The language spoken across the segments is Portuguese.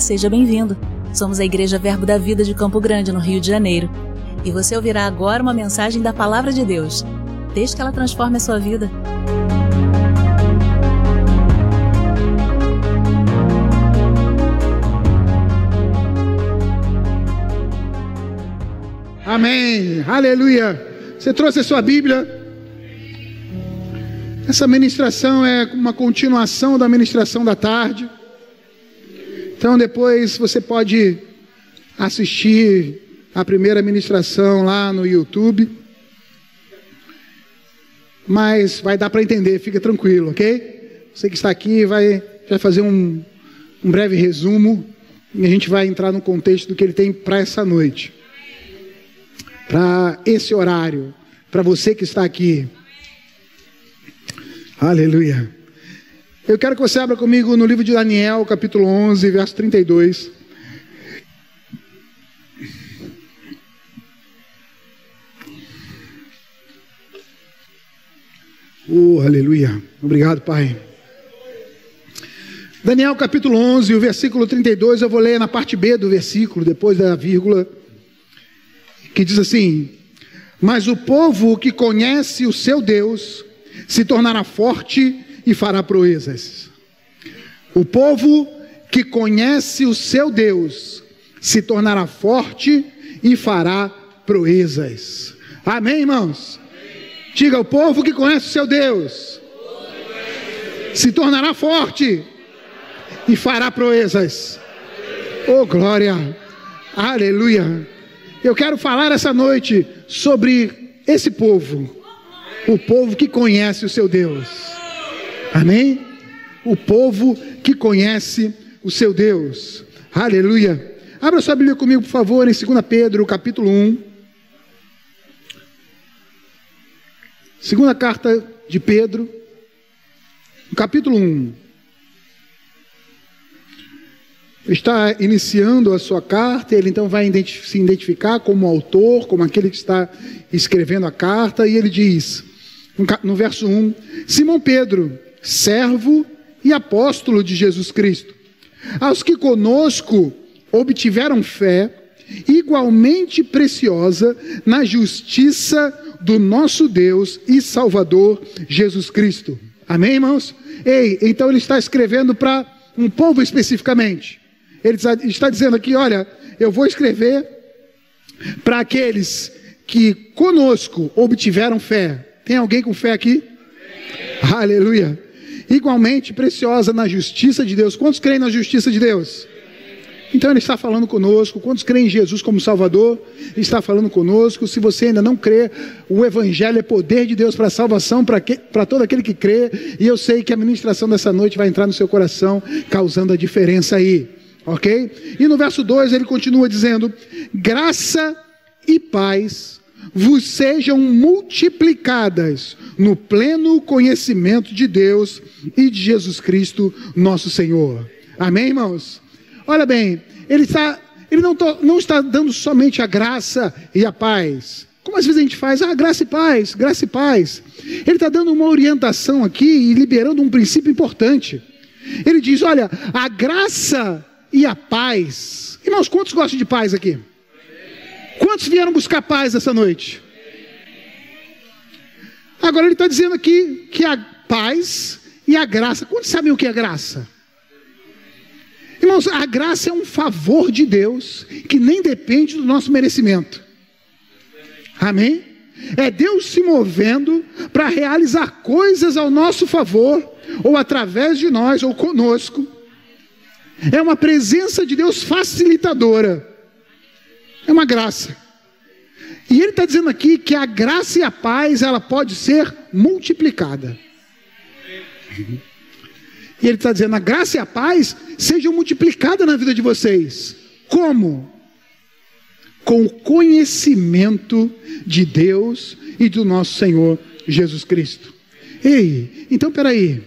Seja bem-vindo. Somos a Igreja Verbo da Vida de Campo Grande, no Rio de Janeiro. E você ouvirá agora uma mensagem da Palavra de Deus. Desde que ela transforme a sua vida. Amém. Aleluia. Você trouxe a sua Bíblia? Essa ministração é uma continuação da ministração da tarde. Então depois você pode assistir a primeira ministração lá no YouTube. Mas vai dar para entender, fica tranquilo, ok? Você que está aqui vai, vai fazer um, um breve resumo e a gente vai entrar no contexto do que ele tem para essa noite. Para esse horário, para você que está aqui. Aleluia. Eu quero que você abra comigo no livro de Daniel, capítulo 11, verso 32. Oh, aleluia. Obrigado, Pai. Daniel capítulo 11, o versículo 32, eu vou ler na parte B do versículo, depois da vírgula, que diz assim: Mas o povo que conhece o seu Deus se tornará forte e fará proezas. O povo que conhece o seu Deus se tornará forte e fará proezas. Amém, irmãos? Diga: o povo que conhece o seu Deus se tornará forte e fará proezas. Oh, glória! Aleluia! Eu quero falar essa noite sobre esse povo, o povo que conhece o seu Deus. Amém? O povo que conhece o seu Deus. Aleluia. Abra sua Bíblia comigo, por favor, em 2 Pedro, capítulo 1. Segunda carta de Pedro, capítulo 1. Está iniciando a sua carta, ele então vai se identificar como autor, como aquele que está escrevendo a carta, e ele diz, no verso 1: Simão Pedro, servo e apóstolo de Jesus Cristo. Aos que conosco obtiveram fé igualmente preciosa na justiça do nosso Deus e Salvador Jesus Cristo. Amém, irmãos? Ei, então ele está escrevendo para um povo especificamente. Ele está dizendo aqui: olha, eu vou escrever para aqueles que conosco obtiveram fé. Tem alguém com fé aqui? Aleluia igualmente preciosa na justiça de Deus. Quantos creem na justiça de Deus? Então ele está falando conosco. Quantos creem em Jesus como Salvador? Ele está falando conosco. Se você ainda não crê, o Evangelho é poder de Deus para a salvação para todo aquele que crê. E eu sei que a ministração dessa noite vai entrar no seu coração, causando a diferença aí. Ok? E no verso 2 ele continua dizendo: graça e paz vos sejam multiplicadas no pleno conhecimento de Deus e de Jesus Cristo, nosso Senhor. Amém, irmãos? Olha bem, ele, está, ele não, não está dando somente a graça e a paz. Como às vezes a gente faz, ah, graça e paz, graça e paz. Ele está dando uma orientação aqui e liberando um princípio importante. Ele diz: olha, a graça e a paz. Irmãos, quantos gostam de paz aqui? Quantos vieram buscar paz essa noite? Agora ele está dizendo aqui que a paz e a graça. Quantos sabem o que é graça? Irmãos, a graça é um favor de Deus que nem depende do nosso merecimento. Amém? É Deus se movendo para realizar coisas ao nosso favor, ou através de nós, ou conosco. É uma presença de Deus facilitadora. É uma graça. E ele está dizendo aqui que a graça e a paz ela pode ser multiplicada. E ele está dizendo: a graça e a paz sejam multiplicadas na vida de vocês. Como? Com o conhecimento de Deus e do nosso Senhor Jesus Cristo. Ei, então peraí.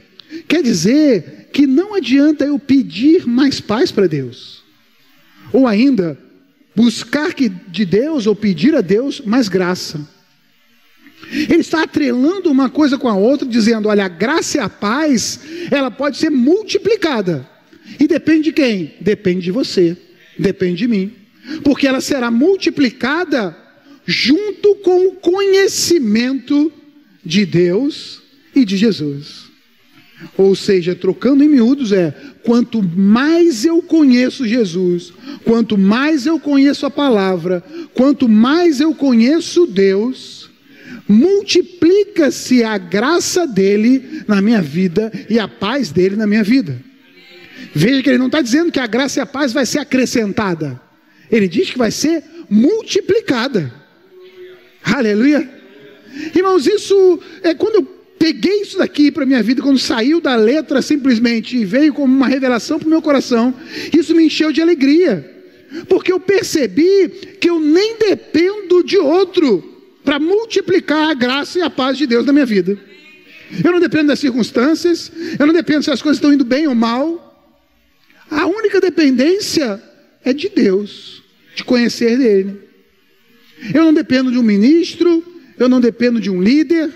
Quer dizer que não adianta eu pedir mais paz para Deus. Ou ainda, buscar de Deus ou pedir a Deus mais graça. Ele está atrelando uma coisa com a outra, dizendo: olha, a graça e a paz, ela pode ser multiplicada. E depende de quem? Depende de você, depende de mim. Porque ela será multiplicada junto com o conhecimento de Deus e de Jesus. Ou seja, trocando em miúdos é: quanto mais eu conheço Jesus, quanto mais eu conheço a palavra, quanto mais eu conheço Deus, multiplica-se a graça dele na minha vida e a paz dele na minha vida. Veja que ele não está dizendo que a graça e a paz vai ser acrescentada, ele diz que vai ser multiplicada. Aleluia. Irmãos, isso é quando eu peguei isso daqui para minha vida, quando saiu da letra simplesmente e veio como uma revelação para o meu coração, isso me encheu de alegria, porque eu percebi que eu nem dependo de outro para multiplicar a graça e a paz de Deus na minha vida. Eu não dependo das circunstâncias, eu não dependo se as coisas estão indo bem ou mal. A única dependência é de Deus, de conhecer dele. Eu não dependo de um ministro, eu não dependo de um líder,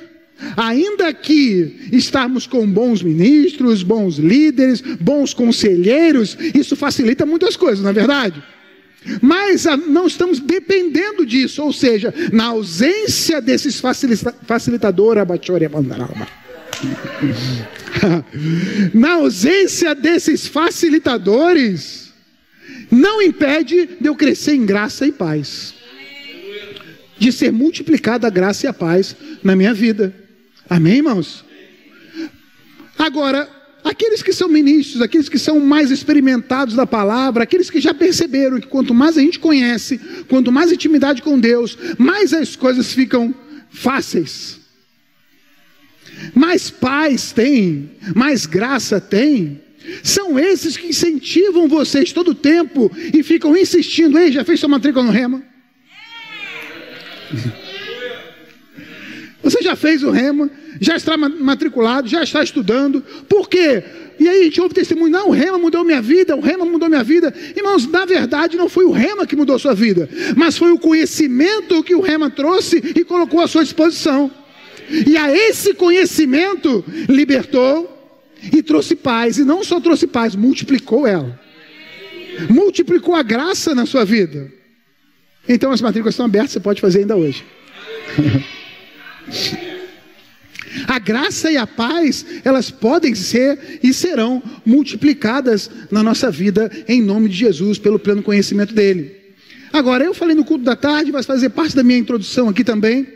Ainda que estarmos com bons ministros, bons líderes, bons conselheiros, isso facilita muitas coisas, não é verdade? Mas ah, não estamos dependendo disso, ou seja, na ausência desses facilitadores, na ausência desses facilitadores, não impede de eu crescer em graça e paz, de ser multiplicada a graça e a paz na minha vida. Amém, irmãos? Agora, aqueles que são ministros, aqueles que são mais experimentados da palavra, aqueles que já perceberam que quanto mais a gente conhece, quanto mais intimidade com Deus, mais as coisas ficam fáceis. Mais paz tem, mais graça tem. São esses que incentivam vocês todo o tempo e ficam insistindo: ei, já fez sua matrícula no Rema? Você já fez o rema, já está matriculado, já está estudando. Por quê? E aí a gente ouve testemunho, não, o rema mudou minha vida, o rema mudou minha vida. Irmãos, na verdade não foi o rema que mudou sua vida, mas foi o conhecimento que o rema trouxe e colocou à sua disposição. E a esse conhecimento libertou e trouxe paz, e não só trouxe paz, multiplicou ela. Multiplicou a graça na sua vida. Então as matrículas estão abertas, você pode fazer ainda hoje. A graça e a paz, elas podem ser e serão multiplicadas na nossa vida em nome de Jesus, pelo pleno conhecimento dele. Agora, eu falei no culto da tarde, vai fazer parte da minha introdução aqui também.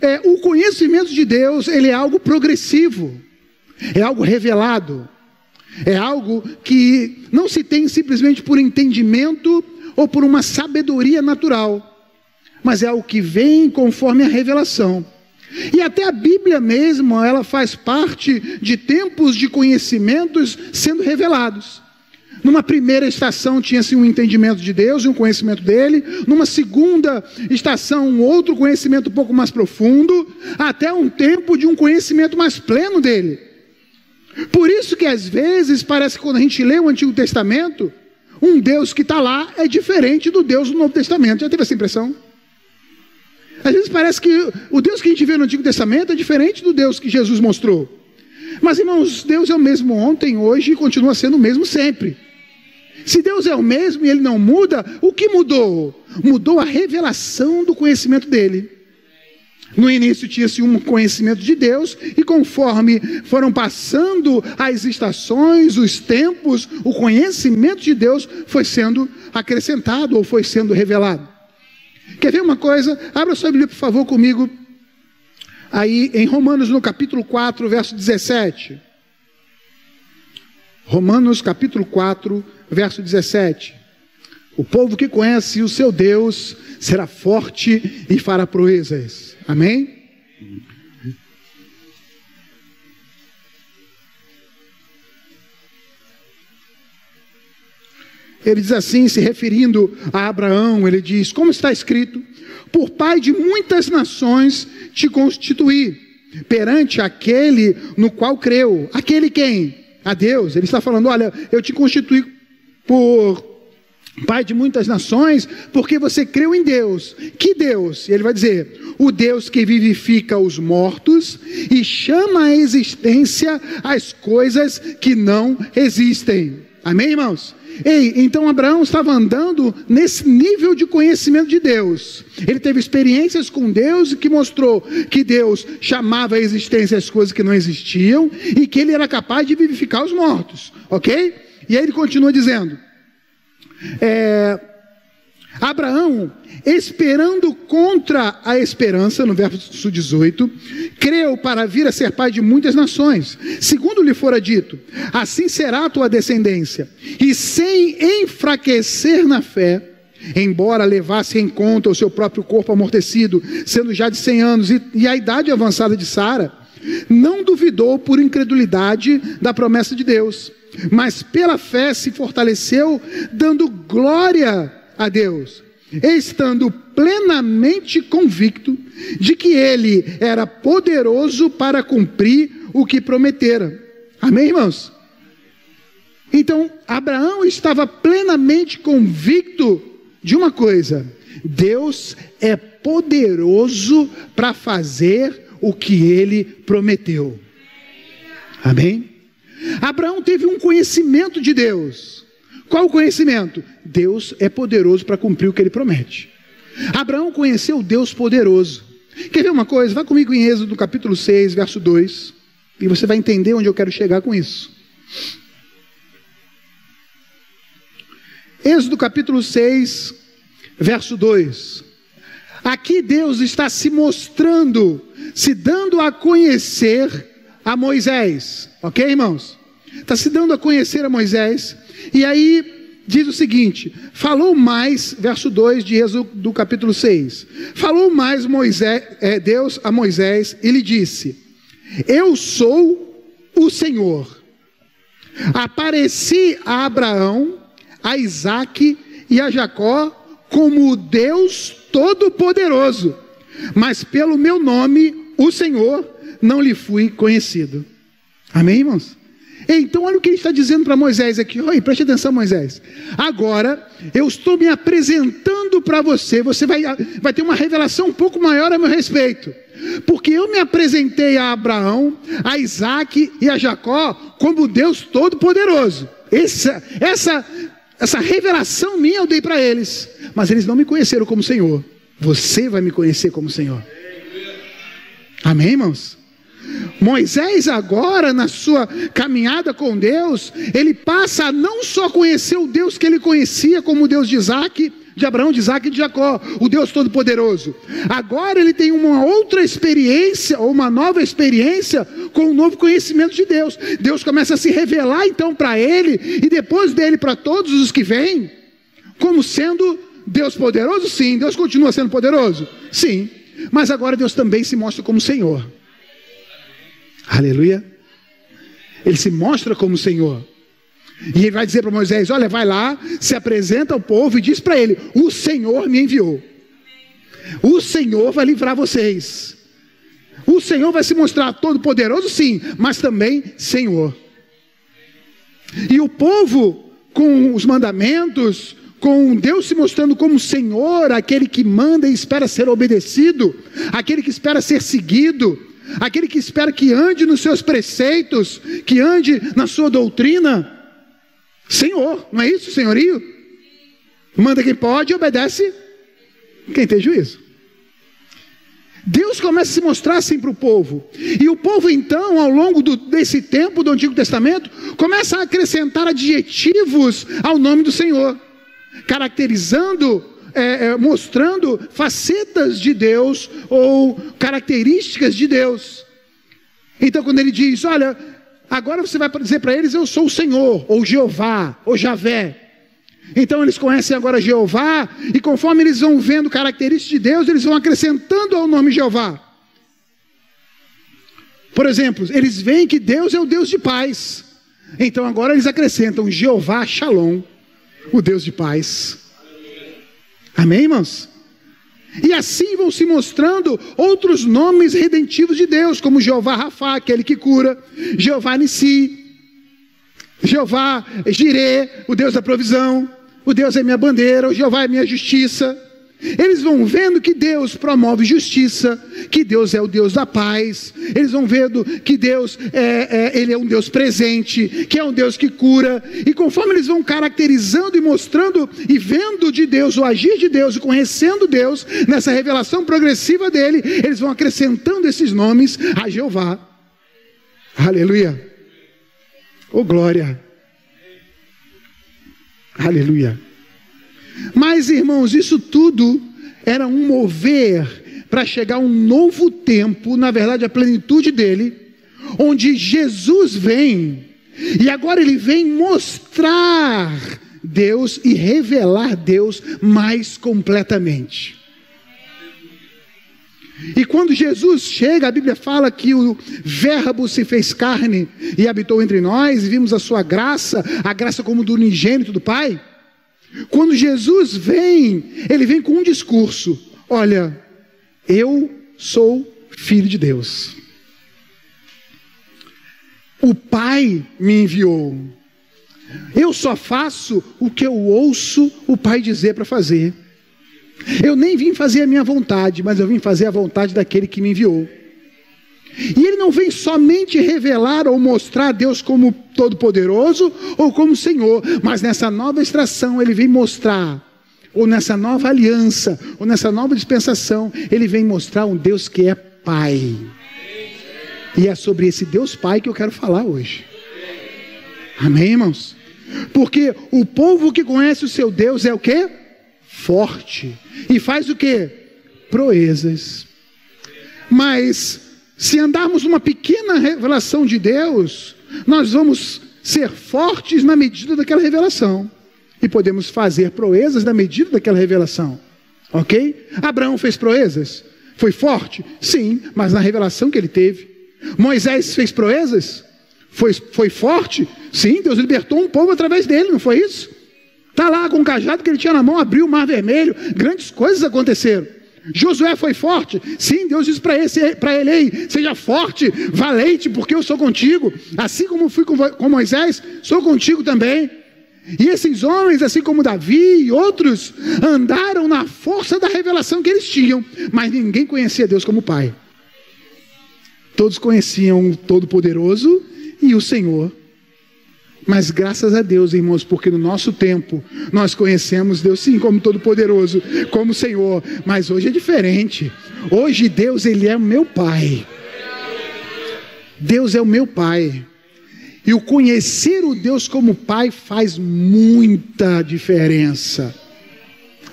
É, o conhecimento de Deus, ele é algo progressivo, é algo revelado, é algo que não se tem simplesmente por entendimento ou por uma sabedoria natural, mas é algo que vem conforme a revelação. E até a Bíblia mesmo, ela faz parte de tempos de conhecimentos sendo revelados. Numa primeira estação tinha-se um entendimento de Deus e um conhecimento dele. Numa segunda estação, um outro conhecimento um pouco mais profundo. Até um tempo de um conhecimento mais pleno dele. Por isso que às vezes parece que quando a gente lê o Antigo Testamento, um Deus que está lá é diferente do Deus do Novo Testamento. Já teve essa impressão? Às vezes parece que o Deus que a gente vê no Antigo Testamento é diferente do Deus que Jesus mostrou. Mas, irmãos, Deus é o mesmo ontem, hoje e continua sendo o mesmo sempre. Se Deus é o mesmo e ele não muda, o que mudou? Mudou a revelação do conhecimento dele. No início tinha-se um conhecimento de Deus, e conforme foram passando as estações, os tempos, o conhecimento de Deus foi sendo acrescentado ou foi sendo revelado. Quer ver uma coisa? Abra sua Bíblia, por favor, comigo. Aí em Romanos, no capítulo 4, verso 17. Romanos, capítulo 4, verso 17. O povo que conhece o seu Deus será forte e fará proezas. Amém? Ele diz assim, se referindo a Abraão, ele diz: Como está escrito, por pai de muitas nações te constituí, perante aquele no qual creu. Aquele quem? A Deus. Ele está falando: Olha, eu te constituí por pai de muitas nações, porque você creu em Deus. Que Deus? Ele vai dizer: o Deus que vivifica os mortos e chama à existência as coisas que não existem. Amém, irmãos? Ei, então Abraão estava andando nesse nível de conhecimento de Deus. Ele teve experiências com Deus que mostrou que Deus chamava a existência as coisas que não existiam e que ele era capaz de vivificar os mortos, ok? E aí ele continua dizendo: é, Abraão, esperando contra a esperança, no verso 18, creu para vir a ser pai de muitas nações, segundo lhe fora dito: assim será a tua descendência. E sem enfraquecer na fé, embora levasse em conta o seu próprio corpo amortecido, sendo já de 100 anos, e, e a idade avançada de Sara, não duvidou por incredulidade da promessa de Deus, mas pela fé se fortaleceu, dando glória a Deus, estando plenamente convicto de que ele era poderoso para cumprir o que prometera. Amém, irmãos? Então, Abraão estava plenamente convicto de uma coisa: Deus é poderoso para fazer o que ele prometeu. Amém? Abraão teve um conhecimento de Deus. Qual o conhecimento? Deus é poderoso para cumprir o que ele promete. Abraão conheceu Deus poderoso. Quer ver uma coisa? Vá comigo em Êxodo capítulo 6, verso 2, e você vai entender onde eu quero chegar com isso. Êxodo capítulo 6, verso 2. Aqui Deus está se mostrando, se dando a conhecer a Moisés, ok, irmãos? Está se dando a conhecer a Moisés e aí diz o seguinte: falou mais, verso 2 de Êxodo do capítulo 6. Falou mais Moisés, é, Deus a Moisés e lhe disse: Eu sou o Senhor. Apareci a Abraão, a Isaque e a Jacó como o Deus Todo-Poderoso, mas pelo meu nome, o Senhor, não lhe fui conhecido. Amém, irmãos? Então, olha o que ele está dizendo para Moisés aqui. Oi, preste atenção, Moisés. Agora, eu estou me apresentando para você. Você vai, vai ter uma revelação um pouco maior a meu respeito. Porque eu me apresentei a Abraão, a Isaac e a Jacó como Deus Todo-Poderoso. Essa, essa, essa revelação minha eu dei para eles. Mas eles não me conheceram como Senhor. Você vai me conhecer como Senhor. Amém, irmãos? Moisés, agora, na sua caminhada com Deus, ele passa a não só conhecer o Deus que ele conhecia como o Deus de Isaac, de Abraão, de Isaac e de Jacó, o Deus Todo-Poderoso. Agora ele tem uma outra experiência, ou uma nova experiência, com um novo conhecimento de Deus. Deus começa a se revelar então para ele, e depois dele para todos os que vêm, como sendo Deus poderoso? Sim. Deus continua sendo poderoso? Sim. Mas agora Deus também se mostra como Senhor. Aleluia. Ele se mostra como Senhor. E ele vai dizer para Moisés: Olha, vai lá, se apresenta ao povo e diz para ele: O Senhor me enviou. O Senhor vai livrar vocês. O Senhor vai se mostrar todo poderoso, sim, mas também Senhor. E o povo, com os mandamentos, com Deus se mostrando como Senhor, aquele que manda e espera ser obedecido, aquele que espera ser seguido, aquele que espera que ande nos seus preceitos, que ande na sua doutrina. Senhor, não é isso, senhorio? Manda quem pode e obedece quem tem juízo. Deus começa a se mostrar assim para o povo. E o povo, então, ao longo do, desse tempo do Antigo Testamento, começa a acrescentar adjetivos ao nome do Senhor, caracterizando é, é, mostrando facetas de Deus ou características de Deus. Então, quando ele diz: Olha, agora você vai dizer para eles: Eu sou o Senhor, ou Jeová, ou Javé. Então eles conhecem agora Jeová, e conforme eles vão vendo características de Deus, eles vão acrescentando ao nome Jeová. Por exemplo, eles veem que Deus é o Deus de paz. Então agora eles acrescentam Jeová Shalom, o Deus de paz. Amém, irmãos? E assim vão se mostrando outros nomes redentivos de Deus, como Jeová Rafa, aquele que cura, Jeová Nissi, Jeová Jirê, o Deus da provisão, o Deus é minha bandeira, o Jeová é minha justiça. Eles vão vendo que Deus promove justiça, que Deus é o Deus da paz. Eles vão vendo que Deus é, é, ele é um Deus presente, que é um Deus que cura. E conforme eles vão caracterizando e mostrando e vendo de Deus o agir de Deus e conhecendo Deus nessa revelação progressiva dele, eles vão acrescentando esses nomes a Jeová. Aleluia. Oh glória. Aleluia. Mas, irmãos, isso tudo era um mover para chegar um novo tempo, na verdade, a plenitude dele, onde Jesus vem, e agora ele vem mostrar Deus e revelar Deus mais completamente. E quando Jesus chega, a Bíblia fala que o Verbo se fez carne e habitou entre nós, e vimos a sua graça, a graça como do unigênito do Pai. Quando Jesus vem, ele vem com um discurso: Olha, eu sou filho de Deus. O Pai me enviou. Eu só faço o que eu ouço o Pai dizer para fazer. Eu nem vim fazer a minha vontade, mas eu vim fazer a vontade daquele que me enviou. E ele não vem somente revelar ou mostrar Deus como Todo-Poderoso ou como Senhor, mas nessa nova extração ele vem mostrar, ou nessa nova aliança, ou nessa nova dispensação, ele vem mostrar um Deus que é Pai. E é sobre esse Deus Pai que eu quero falar hoje. Amém, irmãos? Porque o povo que conhece o seu Deus é o que? Forte. E faz o que? Proezas. Mas se andarmos numa pequena revelação de Deus, nós vamos ser fortes na medida daquela revelação. E podemos fazer proezas na medida daquela revelação. Ok? Abraão fez proezas? Foi forte? Sim, mas na revelação que ele teve. Moisés fez proezas? Foi, foi forte? Sim, Deus libertou um povo através dele, não foi isso? Está lá com o cajado que ele tinha na mão, abriu o mar vermelho, grandes coisas aconteceram. Josué foi forte. Sim, Deus disse para ele: Ei, seja forte, valente, porque eu sou contigo. Assim como fui com, Moisés, sou contigo também. E esses homens, assim como Davi e outros, andaram na força da revelação que eles tinham, mas ninguém conhecia Deus como Pai. Todos conheciam o Todo-Poderoso e o Senhor mas graças a Deus, irmãos, porque no nosso tempo nós conhecemos Deus sim como todo-poderoso, como Senhor, mas hoje é diferente. Hoje Deus, ele é o meu pai. Deus é o meu pai. E o conhecer o Deus como pai faz muita diferença.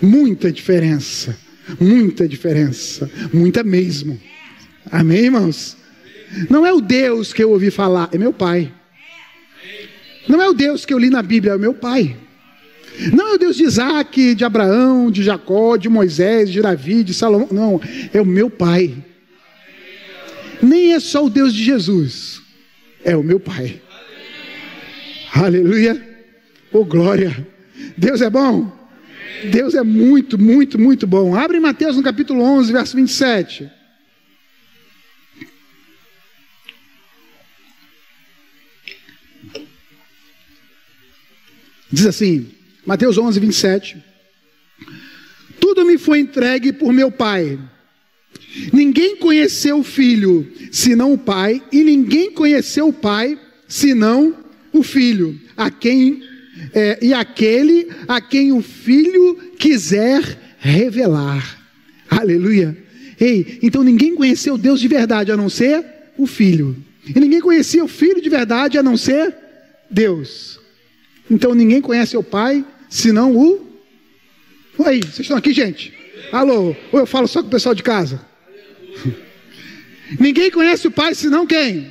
Muita diferença. Muita diferença. Muita mesmo. Amém, irmãos? Não é o Deus que eu ouvi falar, é meu pai. Não é o Deus que eu li na Bíblia, é o meu pai. Não é o Deus de Isaac, de Abraão, de Jacó, de Moisés, de Davi, de Salomão. Não, é o meu pai. Nem é só o Deus de Jesus, é o meu pai. Aleluia. Oh glória. Deus é bom. Deus é muito, muito, muito bom. Abre Mateus no capítulo 11, verso 27. Diz assim, Mateus 11, 27. Tudo me foi entregue por meu Pai. Ninguém conheceu o Filho senão o Pai, e ninguém conheceu o Pai senão o Filho, a quem é, e aquele a quem o Filho quiser revelar. Aleluia. Ei, então ninguém conheceu Deus de verdade a não ser o Filho. E ninguém conhecia o Filho de verdade a não ser Deus. Então ninguém conhece o Pai senão o. Oi, vocês estão aqui, gente? Alô? Ou eu falo só com o pessoal de casa? ninguém conhece o Pai senão quem?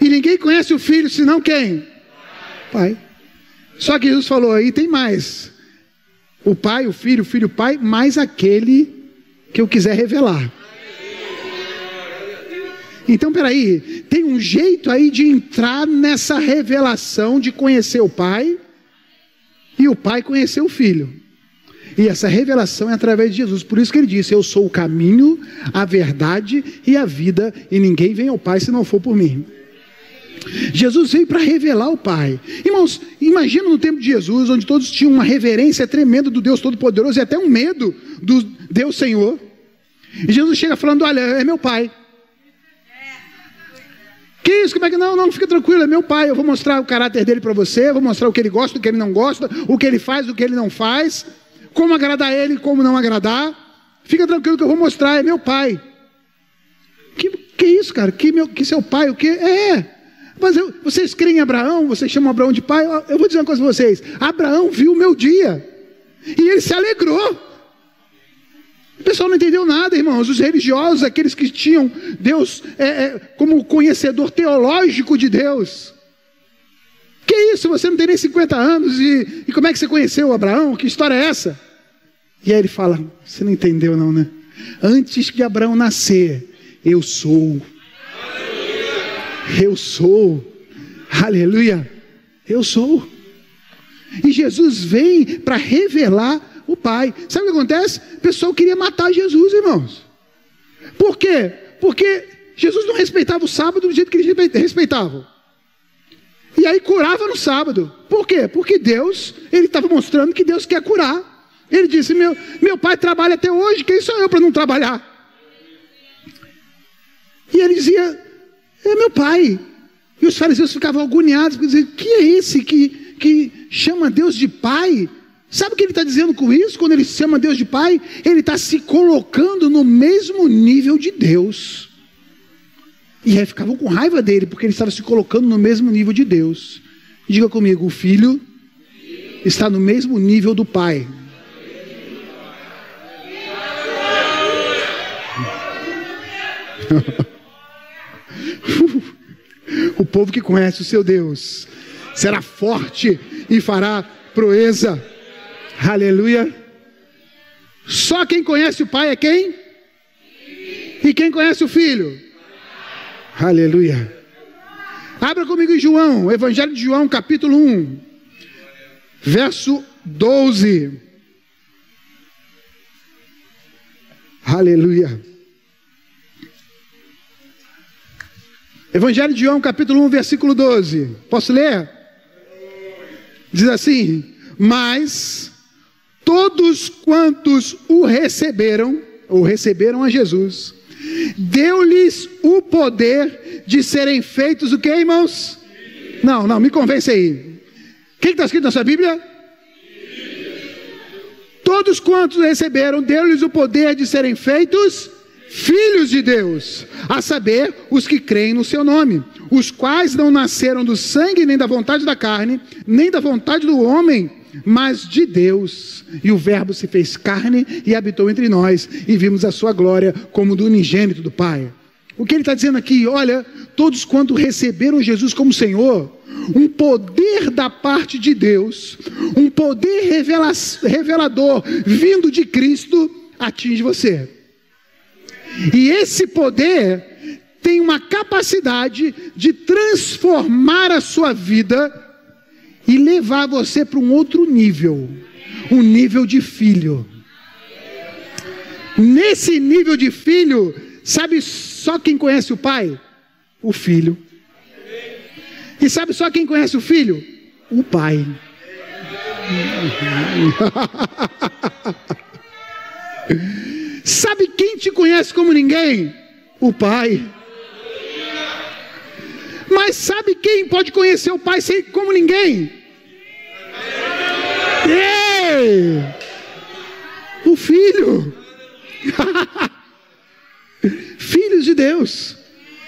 E ninguém conhece o Filho senão quem? Pai. Só que Jesus falou aí, tem mais. O Pai, o Filho, o Filho, o Pai, mais aquele que eu quiser revelar. Então, peraí, tem um jeito aí de entrar nessa revelação de conhecer o Pai e o Pai conhecer o Filho. E essa revelação é através de Jesus. Por isso que ele disse: Eu sou o caminho, a verdade e a vida, e ninguém vem ao Pai se não for por mim. Jesus veio para revelar o Pai. Irmãos, imagina no tempo de Jesus, onde todos tinham uma reverência tremenda do Deus Todo-Poderoso e até um medo do Deus Senhor. E Jesus chega falando: Olha, é meu Pai. Que isso? Como é que não? Não, fica tranquilo, é meu pai. Eu vou mostrar o caráter dele para você, vou mostrar o que ele gosta, o que ele não gosta, o que ele faz, o que ele não faz, como agradar ele, como não agradar. Fica tranquilo que eu vou mostrar, é meu pai. Que, que isso, cara? Que, meu, que seu pai, o que? É. Mas eu, vocês creem em Abraão? Vocês chamam Abraão de pai? Eu vou dizer uma coisa para vocês. Abraão viu o meu dia. E ele se alegrou. O pessoal não entendeu nada, irmãos. Os religiosos, aqueles que tinham Deus é, é, como conhecedor teológico de Deus. Que isso? Você não tem nem 50 anos e, e como é que você conheceu Abraão? Que história é essa? E aí ele fala: Você não entendeu, não, né? Antes de Abraão nascer, eu sou. Eu sou. Aleluia. Eu sou. E Jesus vem para revelar Pai. Sabe o que acontece? O pessoal queria matar Jesus, irmãos. Por quê? Porque Jesus não respeitava o sábado do jeito que eles respeitavam. E aí curava no sábado. Por quê? Porque Deus, ele estava mostrando que Deus quer curar. Ele disse: meu, meu pai trabalha até hoje, quem sou eu para não trabalhar? E ele dizia: é meu pai. E os fariseus ficavam agoniados, dizendo: que é esse que, que chama Deus de pai? Sabe o que ele está dizendo com isso? Quando ele chama Deus de pai, ele está se colocando no mesmo nível de Deus. E aí ficavam com raiva dele, porque ele estava se colocando no mesmo nível de Deus. Diga comigo: o filho está no mesmo nível do pai. o povo que conhece o seu Deus será forte e fará proeza. Aleluia. Só quem conhece o Pai é quem? E quem conhece o Filho? Aleluia. Abra comigo em João, Evangelho de João, capítulo 1, verso 12. Aleluia. Evangelho de João, capítulo 1, versículo 12. Posso ler? Diz assim: Mas todos quantos o receberam, ou receberam a Jesus, deu-lhes o poder de serem feitos o que, irmãos? Não, não, me convence aí. O que está escrito na sua Bíblia? Todos quantos receberam, deu-lhes o poder de serem feitos filhos de Deus, a saber, os que creem no seu nome, os quais não nasceram do sangue, nem da vontade da carne, nem da vontade do homem, mas de Deus. E o Verbo se fez carne e habitou entre nós, e vimos a sua glória como do unigênito do Pai. O que ele está dizendo aqui? Olha, todos quanto receberam Jesus como Senhor, um poder da parte de Deus, um poder revelador vindo de Cristo, atinge você. E esse poder tem uma capacidade de transformar a sua vida e levar você para um outro nível um nível de filho. Nesse nível de filho, sabe só quem conhece o pai? O filho. E sabe só quem conhece o filho? O pai. Sabe quem te conhece como ninguém? O Pai. Mas sabe quem pode conhecer o Pai sem como ninguém? Ei! O Filho. Filhos de Deus.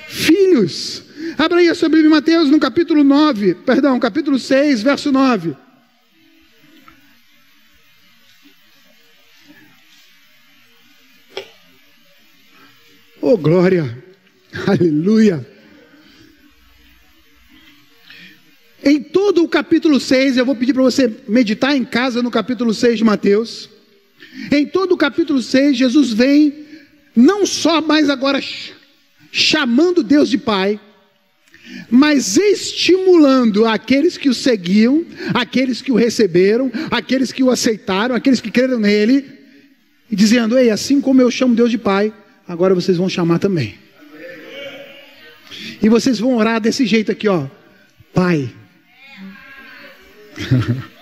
Filhos. Abra aí a sua Bíblia Mateus no capítulo 9, perdão, capítulo 6, verso 9. Oh, glória! Aleluia! Em todo o capítulo 6, eu vou pedir para você meditar em casa no capítulo 6 de Mateus. Em todo o capítulo 6, Jesus vem não só mais agora chamando Deus de Pai, mas estimulando aqueles que o seguiam, aqueles que o receberam, aqueles que o aceitaram, aqueles que creram nele, e dizendo: Ei, assim como eu chamo Deus de Pai, agora vocês vão chamar também. E vocês vão orar desse jeito aqui, ó. Pai.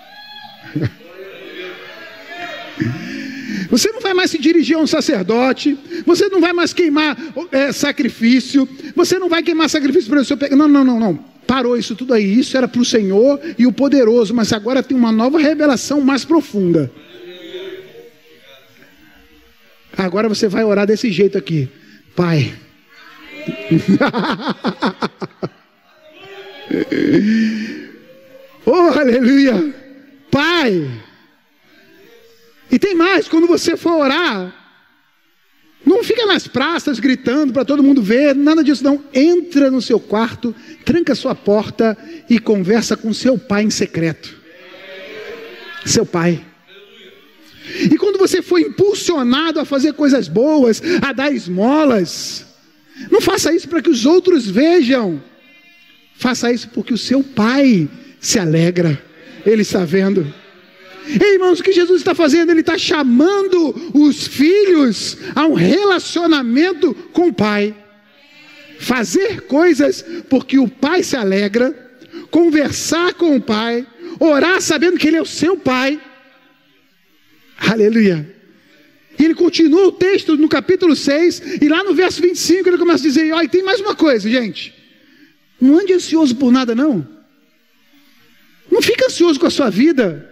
Você não vai mais se dirigir a um sacerdote, você não vai mais queimar é, sacrifício, você não vai queimar sacrifício para o seu pecado. Não, não, não, não. Parou isso tudo aí. Isso era para o Senhor e o poderoso, mas agora tem uma nova revelação mais profunda. Agora você vai orar desse jeito aqui. Pai. oh, aleluia. Pai. E tem mais, quando você for orar, não fica nas praças gritando para todo mundo ver, nada disso não. Entra no seu quarto, tranca sua porta e conversa com seu pai em secreto. Seu pai. E quando você for impulsionado a fazer coisas boas, a dar esmolas, não faça isso para que os outros vejam. Faça isso porque o seu pai se alegra. Ele está vendo. Ei, irmãos, o que Jesus está fazendo? Ele está chamando os filhos a um relacionamento com o Pai. Fazer coisas porque o Pai se alegra, conversar com o Pai, orar sabendo que Ele é o seu Pai. Aleluia. E ele continua o texto no capítulo 6, e lá no verso 25 ele começa a dizer: Olha, tem mais uma coisa, gente. Não ande ansioso por nada, não. Não fica ansioso com a sua vida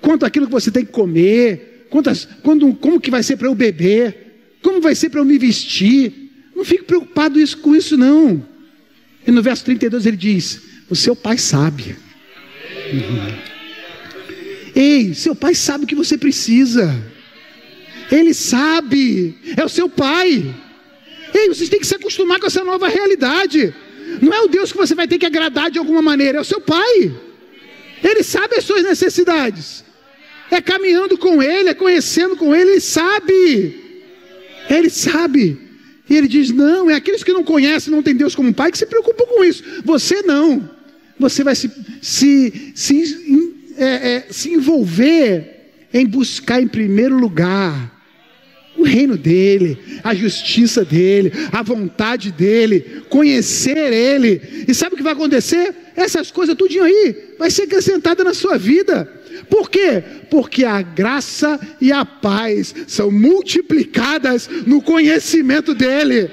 quanto aquilo que você tem que comer, quantas, quando, como que vai ser para eu beber, como vai ser para eu me vestir. Não fique preocupado isso, com isso, não. E no verso 32 ele diz: O seu pai sabe. Uhum. Ei, seu pai sabe o que você precisa. Ele sabe, é o seu pai. Ei, vocês têm que se acostumar com essa nova realidade. Não é o Deus que você vai ter que agradar de alguma maneira, é o seu pai. Ele sabe as suas necessidades é caminhando com Ele, é conhecendo com Ele, Ele sabe. Ele sabe. E Ele diz: não, é aqueles que não conhecem, não tem Deus como Pai, que se preocupam com isso. Você não. Você vai se, se, se, é, é, se envolver em buscar em primeiro lugar o reino dele, a justiça dele, a vontade dele, conhecer ele. E sabe o que vai acontecer? Essas coisas tudinho aí vai ser acrescentada na sua vida. Por quê? Porque a graça e a paz são multiplicadas no conhecimento dele.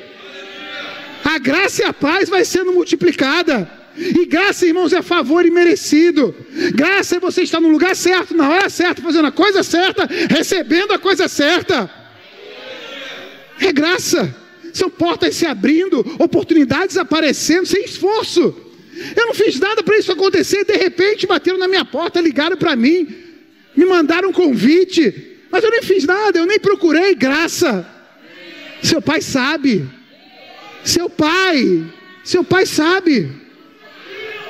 A graça e a paz vai sendo multiplicada. E graça, irmãos, é favor imerecido. Graça é você estar no lugar certo, na hora certa, fazendo a coisa certa, recebendo a coisa certa. É graça. São portas se abrindo, oportunidades aparecendo sem esforço. Eu não fiz nada para isso acontecer. De repente bateram na minha porta, ligaram para mim, me mandaram um convite, mas eu nem fiz nada, eu nem procurei graça. Seu pai sabe. Seu pai, seu pai sabe.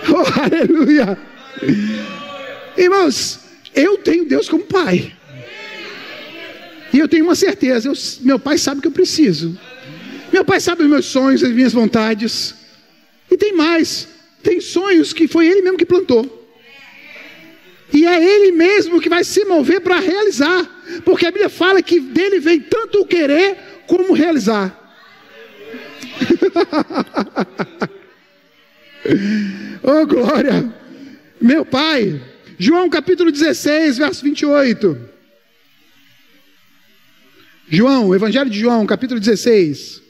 Oh, aleluia. Irmãos, eu tenho Deus como pai. E eu tenho uma certeza, eu, meu pai sabe o que eu preciso. Meu pai sabe os meus sonhos, as minhas vontades. E tem mais tem sonhos que foi ele mesmo que plantou. E é ele mesmo que vai se mover para realizar. Porque a Bíblia fala que dele vem tanto o querer como realizar. oh glória! Meu pai, João capítulo 16, verso 28. João, Evangelho de João, capítulo 16.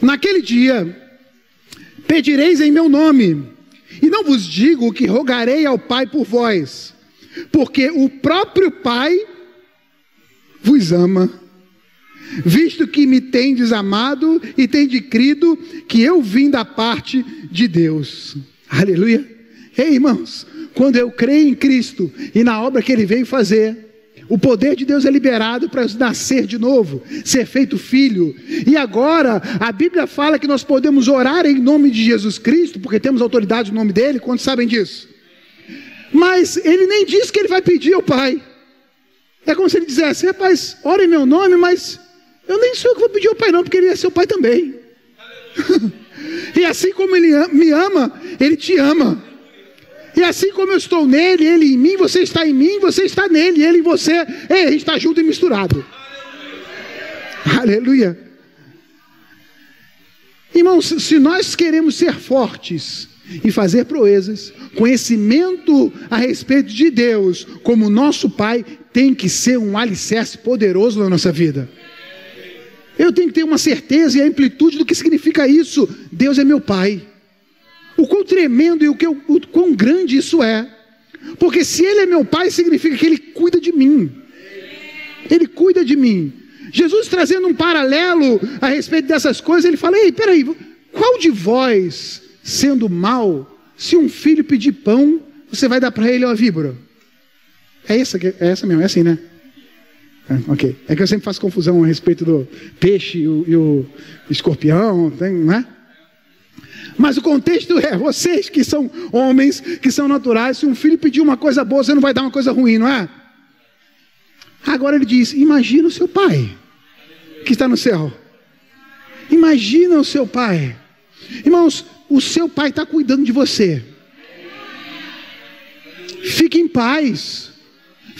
Naquele dia, pedireis em meu nome, e não vos digo que rogarei ao Pai por vós, porque o próprio Pai vos ama, visto que me tendes amado e tendes crido que eu vim da parte de Deus. Aleluia. Ei, irmãos, quando eu creio em Cristo e na obra que Ele veio fazer, o poder de Deus é liberado para nascer de novo, ser feito filho. E agora, a Bíblia fala que nós podemos orar em nome de Jesus Cristo, porque temos autoridade no nome dele, quantos sabem disso? Mas ele nem diz que ele vai pedir ao Pai. É como se ele dissesse: rapaz, ora em meu nome, mas eu nem sou eu que vou pedir ao Pai, não, porque ele é seu Pai também. E assim como ele me ama, ele te ama. E assim como eu estou nele, ele em mim, você está em mim, você está nele, ele em você, ei, a gente está junto e misturado. Aleluia. Irmãos, se nós queremos ser fortes e fazer proezas, conhecimento a respeito de Deus como nosso Pai tem que ser um alicerce poderoso na nossa vida. Eu tenho que ter uma certeza e a amplitude do que significa isso. Deus é meu Pai. O quão tremendo e o, que, o quão grande isso é. Porque se Ele é meu Pai, significa que Ele cuida de mim. Ele cuida de mim. Jesus trazendo um paralelo a respeito dessas coisas, ele fala: Ei, peraí, qual de vós, sendo mal, se um filho pedir pão, você vai dar para ele uma víbora? É essa, é essa mesmo, é assim, né? É, ok. É que eu sempre faço confusão a respeito do peixe e o, e o escorpião, tem, não é? Mas o contexto é: vocês que são homens, que são naturais, se um filho pedir uma coisa boa, você não vai dar uma coisa ruim, não é? Agora ele diz: imagina o seu pai que está no céu. Imagina o seu pai. Irmãos, o seu pai está cuidando de você. Fique em paz.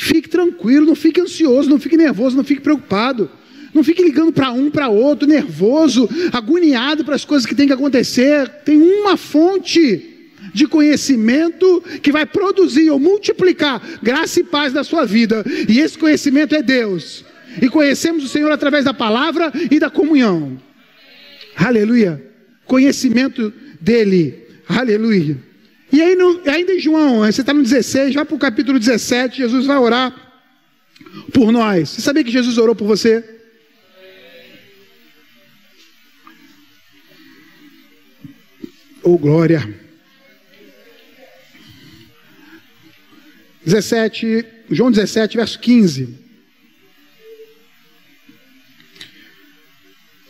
Fique tranquilo, não fique ansioso, não fique nervoso, não fique preocupado. Não fique ligando para um, para outro, nervoso, agoniado para as coisas que tem que acontecer. Tem uma fonte de conhecimento que vai produzir ou multiplicar graça e paz na sua vida. E esse conhecimento é Deus. E conhecemos o Senhor através da palavra e da comunhão. Aleluia. Conhecimento dele. Aleluia. E aí, no, ainda em João, você está no 16, vai para o capítulo 17, Jesus vai orar por nós. Você sabia que Jesus orou por você? Oh, glória. 17, João 17, verso 15.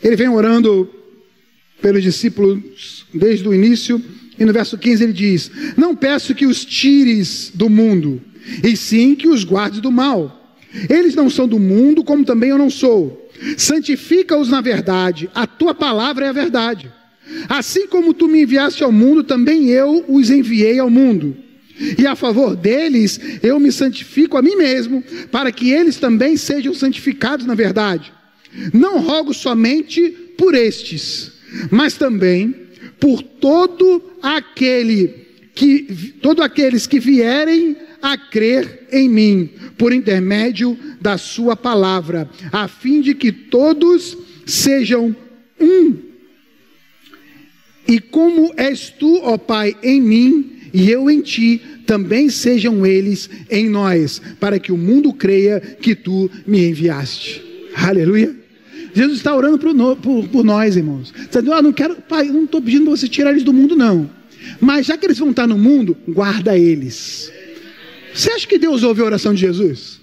Ele vem orando pelos discípulos desde o início, e no verso 15 ele diz: Não peço que os tires do mundo, e sim que os guardes do mal. Eles não são do mundo, como também eu não sou. Santifica-os na verdade, a tua palavra é a verdade. Assim como tu me enviaste ao mundo, também eu os enviei ao mundo. E a favor deles, eu me santifico a mim mesmo, para que eles também sejam santificados na verdade. Não rogo somente por estes, mas também por todo aquele que todos aqueles que vierem a crer em mim por intermédio da sua palavra, a fim de que todos sejam um. E como és tu, ó Pai, em mim e eu em ti, também sejam eles em nós, para que o mundo creia que tu me enviaste. Aleluia. Jesus está orando por, por, por nós, irmãos. Está dizendo, ah, não quero, pai, não estou pedindo para você tirar eles do mundo, não. Mas já que eles vão estar no mundo, guarda eles. Você acha que Deus ouve a oração de Jesus?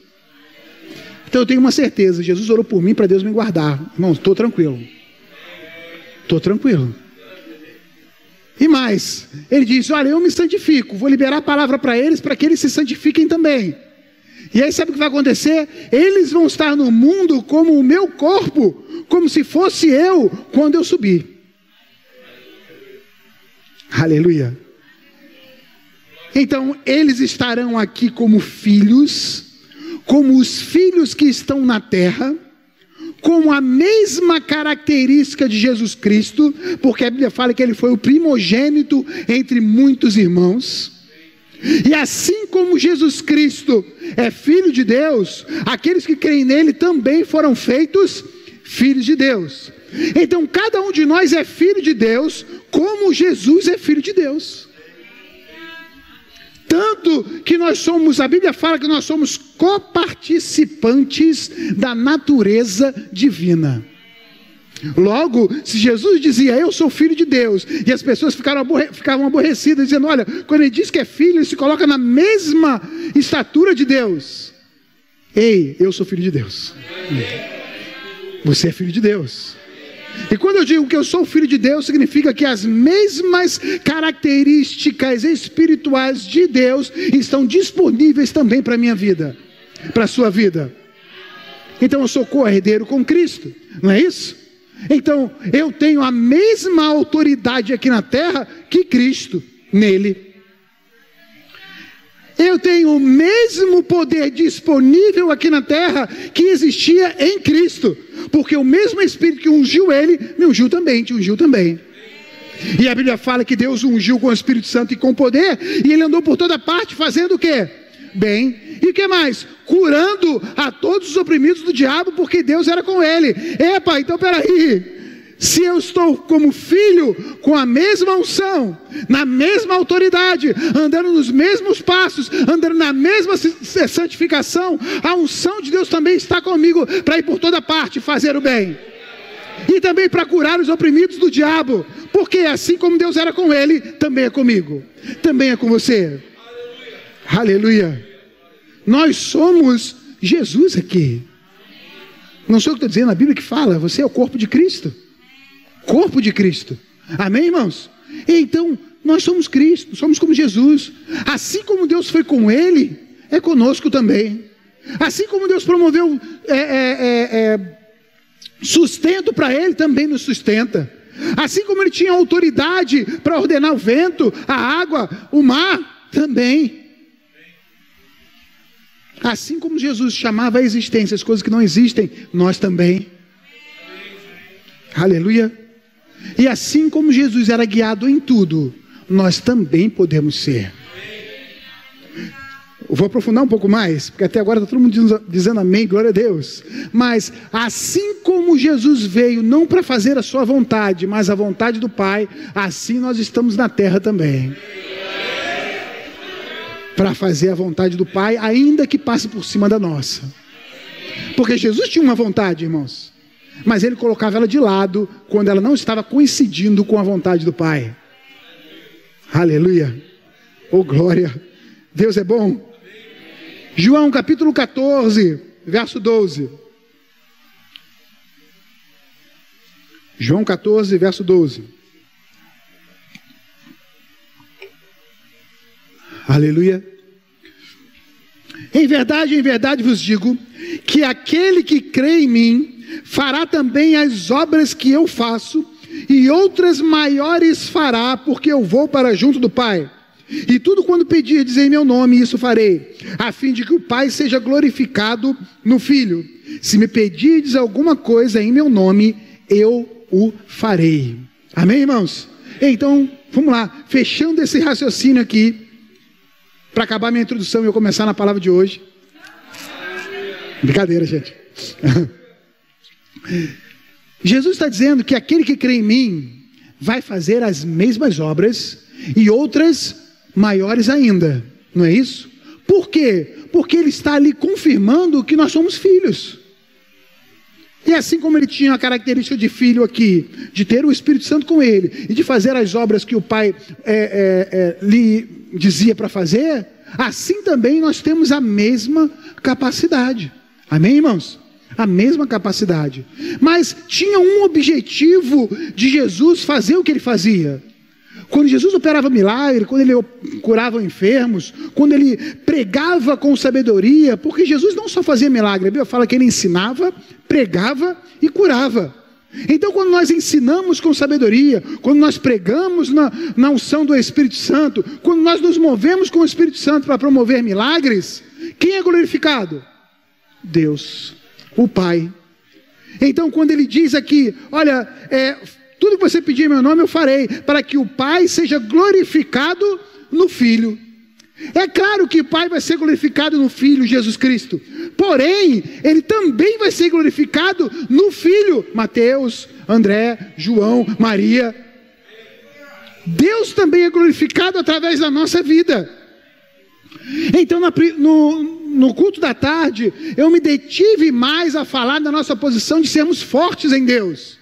Então eu tenho uma certeza, Jesus orou por mim para Deus me guardar. Irmãos, estou tranquilo. Estou tranquilo. E mais, ele diz: Olha, eu me santifico, vou liberar a palavra para eles para que eles se santifiquem também. E aí sabe o que vai acontecer? Eles vão estar no mundo como o meu corpo, como se fosse eu quando eu subir. Aleluia. Então, eles estarão aqui como filhos, como os filhos que estão na terra, com a mesma característica de Jesus Cristo, porque a Bíblia fala que ele foi o primogênito entre muitos irmãos. E assim como Jesus Cristo é filho de Deus, aqueles que creem nele também foram feitos filhos de Deus. Então cada um de nós é filho de Deus, como Jesus é filho de Deus. Tanto que nós somos, a Bíblia fala que nós somos coparticipantes da natureza divina. Logo, se Jesus dizia, Eu sou filho de Deus, e as pessoas ficaram aborre ficavam aborrecidas, dizendo: Olha, quando ele diz que é filho, ele se coloca na mesma estatura de Deus. Ei, eu sou filho de Deus. Você é filho de Deus. E quando eu digo que eu sou filho de Deus, significa que as mesmas características espirituais de Deus estão disponíveis também para a minha vida, para a sua vida. Então eu sou co-herdeiro com Cristo, não é isso? Então, eu tenho a mesma autoridade aqui na terra que Cristo nele. eu tenho o mesmo poder disponível aqui na terra que existia em Cristo, porque o mesmo Espírito que ungiu ele, me ungiu também, te ungiu também. E a Bíblia fala que Deus ungiu com o Espírito Santo e com poder, e ele andou por toda parte fazendo o quê? Bem. E que mais? Curando a todos os oprimidos do diabo, porque Deus era com ele. Epa, então peraí. Se eu estou como filho, com a mesma unção, na mesma autoridade, andando nos mesmos passos, andando na mesma santificação, a unção de Deus também está comigo para ir por toda parte fazer o bem. E também para curar os oprimidos do diabo, porque assim como Deus era com ele, também é comigo, também é com você. Aleluia. Nós somos Jesus aqui. Não sou o que estou dizendo, a Bíblia que fala, você é o corpo de Cristo corpo de Cristo. Amém, irmãos? Então, nós somos Cristo, somos como Jesus. Assim como Deus foi com ele, é conosco também. Assim como Deus promoveu é, é, é, é sustento para ele, também nos sustenta. Assim como ele tinha autoridade para ordenar o vento, a água, o mar, também. Assim como Jesus chamava a existência as coisas que não existem, nós também. Aleluia. E assim como Jesus era guiado em tudo, nós também podemos ser. Vou aprofundar um pouco mais, porque até agora está todo mundo dizendo amém, glória a Deus. Mas assim como Jesus veio não para fazer a sua vontade, mas a vontade do Pai, assim nós estamos na terra também. Para fazer a vontade do Pai, ainda que passe por cima da nossa. Porque Jesus tinha uma vontade, irmãos mas ele colocava ela de lado quando ela não estava coincidindo com a vontade do Pai. Aleluia. Oh glória. Deus é bom. João capítulo 14, verso 12. João 14, verso 12. Aleluia. Em verdade, em verdade vos digo que aquele que crê em mim fará também as obras que eu faço, e outras maiores fará, porque eu vou para junto do Pai. E tudo quando pedir, dizer em meu nome, isso farei, a fim de que o Pai seja glorificado no Filho. Se me pedirdes alguma coisa em meu nome, eu o farei. Amém, irmãos? Então, vamos lá, fechando esse raciocínio aqui, para acabar minha introdução e eu começar na palavra de hoje. Brincadeira, gente. Jesus está dizendo que aquele que crê em mim vai fazer as mesmas obras e outras maiores ainda, não é isso? Por quê? Porque ele está ali confirmando que nós somos filhos. E assim como ele tinha a característica de filho aqui, de ter o Espírito Santo com ele e de fazer as obras que o Pai é, é, é, lhe dizia para fazer, assim também nós temos a mesma capacidade. Amém, irmãos? a mesma capacidade. Mas tinha um objetivo de Jesus fazer o que ele fazia. Quando Jesus operava milagre, quando ele curava enfermos, quando ele pregava com sabedoria, porque Jesus não só fazia milagre, a Bíblia fala que ele ensinava, pregava e curava. Então, quando nós ensinamos com sabedoria, quando nós pregamos na, na unção do Espírito Santo, quando nós nos movemos com o Espírito Santo para promover milagres, quem é glorificado? Deus o Pai. Então, quando ele diz aqui, olha, é, tudo que você pedir em meu nome eu farei, para que o Pai seja glorificado no Filho. É claro que o Pai vai ser glorificado no Filho Jesus Cristo, porém, ele também vai ser glorificado no Filho, Mateus, André, João, Maria. Deus também é glorificado através da nossa vida. Então, no, no culto da tarde, eu me detive mais a falar da nossa posição de sermos fortes em Deus.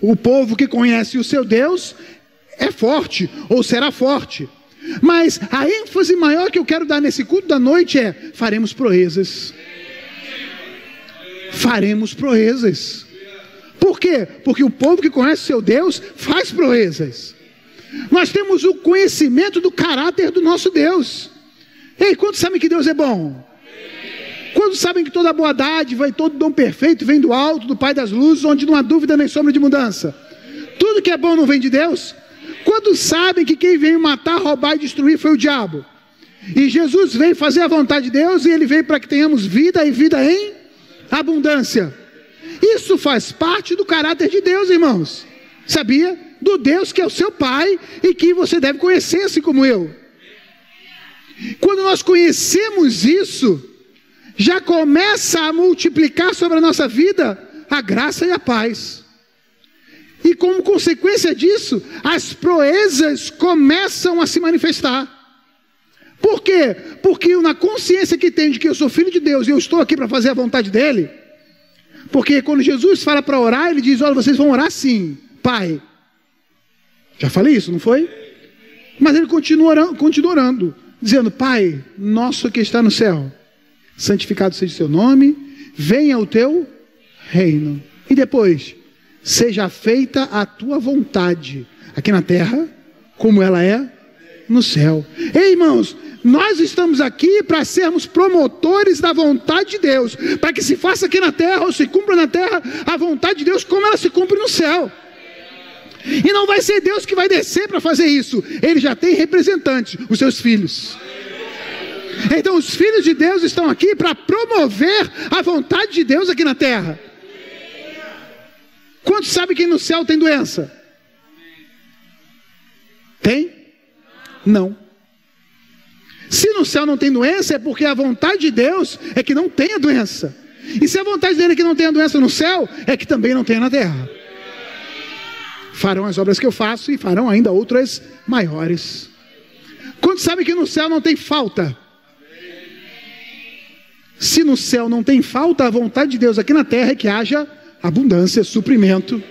O povo que conhece o seu Deus é forte, ou será forte. Mas a ênfase maior que eu quero dar nesse culto da noite é: faremos proezas. Faremos proezas. Por quê? Porque o povo que conhece o seu Deus faz proezas. Nós temos o conhecimento do caráter do nosso Deus. Ei, quantos sabem que Deus é bom? Quantos sabem que toda boa dádiva e todo dom perfeito vem do alto, do Pai das luzes, onde não há dúvida nem sombra de mudança? Tudo que é bom não vem de Deus? Quantos sabem que quem veio matar, roubar e destruir foi o diabo? E Jesus veio fazer a vontade de Deus e ele veio para que tenhamos vida e vida em abundância. Isso faz parte do caráter de Deus, irmãos. Sabia? Do Deus que é o seu Pai e que você deve conhecer, assim como eu. Quando nós conhecemos isso, já começa a multiplicar sobre a nossa vida a graça e a paz. E como consequência disso, as proezas começam a se manifestar. Por quê? Porque na consciência que tenho de que eu sou filho de Deus e eu estou aqui para fazer a vontade dele. Porque quando Jesus fala para orar, ele diz: Olha, vocês vão orar sim, Pai. Já falei isso, não foi? Mas ele continua orando, continua orando dizendo: Pai, nosso que está no céu, santificado seja o seu nome, venha o teu reino. E depois, seja feita a tua vontade, aqui na terra, como ela é no céu. Ei, irmãos, nós estamos aqui para sermos promotores da vontade de Deus, para que se faça aqui na terra ou se cumpra na terra a vontade de Deus como ela se cumpre no céu. E não vai ser Deus que vai descer para fazer isso, ele já tem representantes, os seus filhos. Então, os filhos de Deus estão aqui para promover a vontade de Deus aqui na terra. Quantos sabem que no céu tem doença? Tem? Não. Se no céu não tem doença, é porque a vontade de Deus é que não tenha doença. E se a vontade dele é que não tenha doença no céu, é que também não tenha na terra. Farão as obras que eu faço e farão ainda outras maiores. Quantos sabem que no céu não tem falta? Se no céu não tem falta, a vontade de Deus aqui na terra é que haja abundância, suprimento.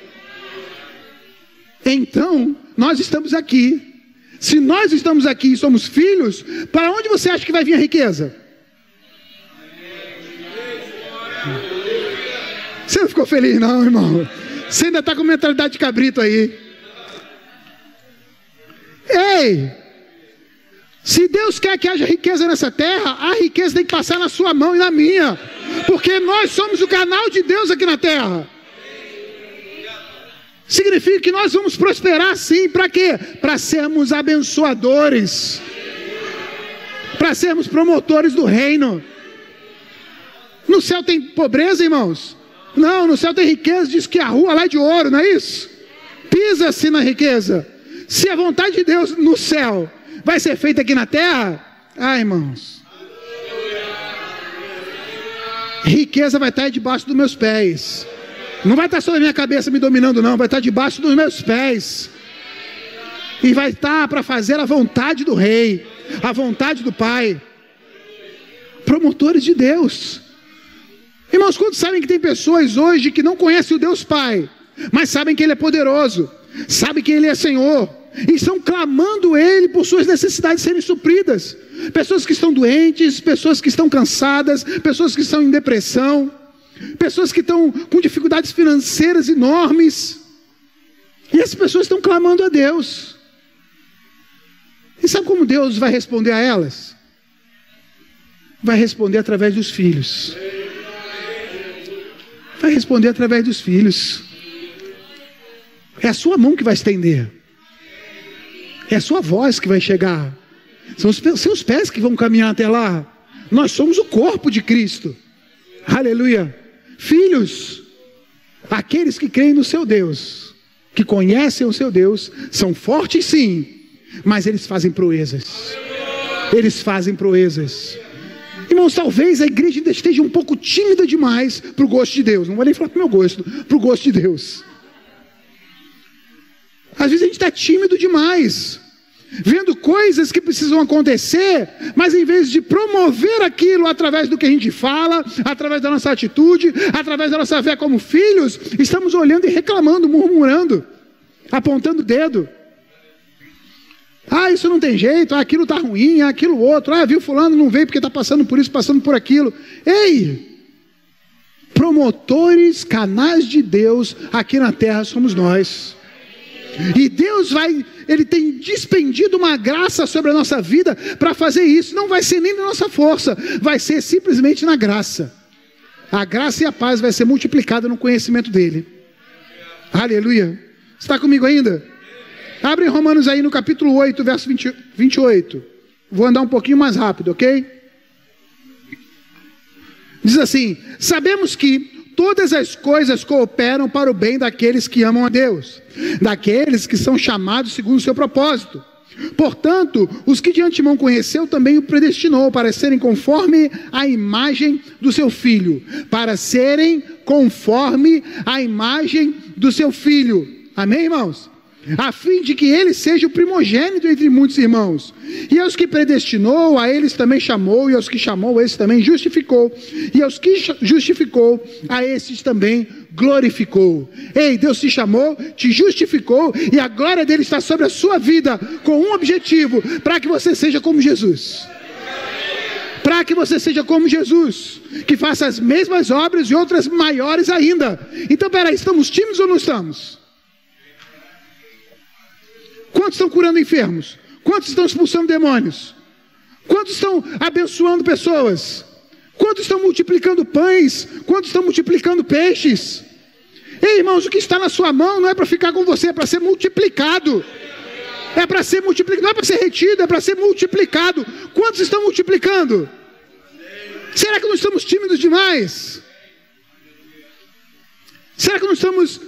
Então, nós estamos aqui. Se nós estamos aqui e somos filhos, para onde você acha que vai vir a riqueza? Você não ficou feliz, não, irmão? Você ainda está com mentalidade de cabrito aí. Ei! Se Deus quer que haja riqueza nessa terra, a riqueza tem que passar na sua mão e na minha, porque nós somos o canal de Deus aqui na terra. Significa que nós vamos prosperar sim, para quê? Para sermos abençoadores, para sermos promotores do reino. No céu tem pobreza, irmãos? Não, no céu tem riqueza, diz que a rua lá é de ouro, não é isso? Pisa-se na riqueza. Se a vontade de Deus no céu vai ser feita aqui na terra? Ah, irmãos. Riqueza vai estar debaixo dos meus pés. Não vai estar sobre a minha cabeça me dominando, não. Vai estar debaixo dos meus pés. E vai estar para fazer a vontade do Rei, a vontade do Pai. Promotores de Deus. Irmãos, quantos sabem que tem pessoas hoje que não conhecem o Deus Pai, mas sabem que Ele é poderoso, sabem que Ele é Senhor, e estão clamando Ele por suas necessidades serem supridas. Pessoas que estão doentes, pessoas que estão cansadas, pessoas que estão em depressão, pessoas que estão com dificuldades financeiras enormes. E essas pessoas estão clamando a Deus. E sabe como Deus vai responder a elas? Vai responder através dos filhos. Vai responder através dos filhos. É a sua mão que vai estender. É a sua voz que vai chegar. São os seus pés que vão caminhar até lá. Nós somos o corpo de Cristo. Aleluia. Filhos, aqueles que creem no seu Deus, que conhecem o seu Deus, são fortes sim, mas eles fazem proezas. Eles fazem proezas. Irmãos, talvez a igreja ainda esteja um pouco tímida demais para o gosto de Deus. Não vou nem falar para o meu gosto, para o gosto de Deus. Às vezes a gente está tímido demais, vendo coisas que precisam acontecer, mas em vez de promover aquilo através do que a gente fala, através da nossa atitude, através da nossa fé como filhos, estamos olhando e reclamando, murmurando, apontando o dedo. Ah, isso não tem jeito, ah, aquilo está ruim, ah, aquilo outro, ah, viu fulano não veio porque está passando por isso, passando por aquilo. Ei! Promotores, canais de Deus aqui na terra somos nós. E Deus vai, Ele tem dispendido uma graça sobre a nossa vida para fazer isso. Não vai ser nem na nossa força, vai ser simplesmente na graça. A graça e a paz vai ser multiplicada no conhecimento dEle. Aleluia. Está comigo ainda? Abre Romanos aí no capítulo 8, verso 20, 28. vou andar um pouquinho mais rápido, ok? Diz assim: Sabemos que todas as coisas cooperam para o bem daqueles que amam a Deus, daqueles que são chamados segundo o seu propósito. Portanto, os que de antemão conheceu também o predestinou para serem conforme a imagem do seu filho, para serem conforme a imagem do seu filho. Amém, irmãos? A fim de que ele seja o primogênito entre muitos irmãos. E aos que predestinou, a eles também chamou, e aos que chamou, a esses também justificou, e aos que justificou, a esses também glorificou. Ei, Deus te chamou, te justificou, e a glória dele está sobre a sua vida, com um objetivo: para que você seja como Jesus. Para que você seja como Jesus, que faça as mesmas obras e outras maiores ainda. Então, peraí, estamos tímidos ou não estamos? Quantos estão curando enfermos? Quantos estão expulsando demônios? Quantos estão abençoando pessoas? Quantos estão multiplicando pães? Quantos estão multiplicando peixes? Ei, irmãos, o que está na sua mão não é para ficar com você, é para ser multiplicado. É para ser multiplicado, não é para ser retido, é para ser multiplicado. Quantos estão multiplicando? Será que não estamos tímidos demais? Será que não estamos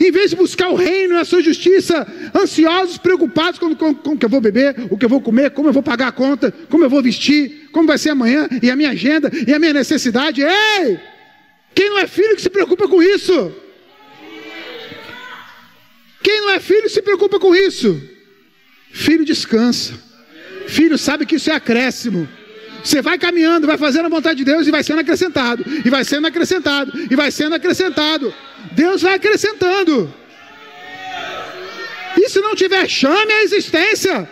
em vez de buscar o reino e a sua justiça, ansiosos, preocupados com, com, o que eu vou beber, o que eu vou comer, como eu vou pagar a conta, como eu vou vestir, como vai ser amanhã, e a minha agenda, e a minha necessidade. Ei! Quem não é filho que se preocupa com isso? Quem não é filho se preocupa com isso? Filho descansa. Filho sabe que isso é acréscimo. Você vai caminhando, vai fazendo a vontade de Deus e vai sendo acrescentado, e vai sendo acrescentado, e vai sendo acrescentado. Deus vai acrescentando. E se não tiver, chame a existência.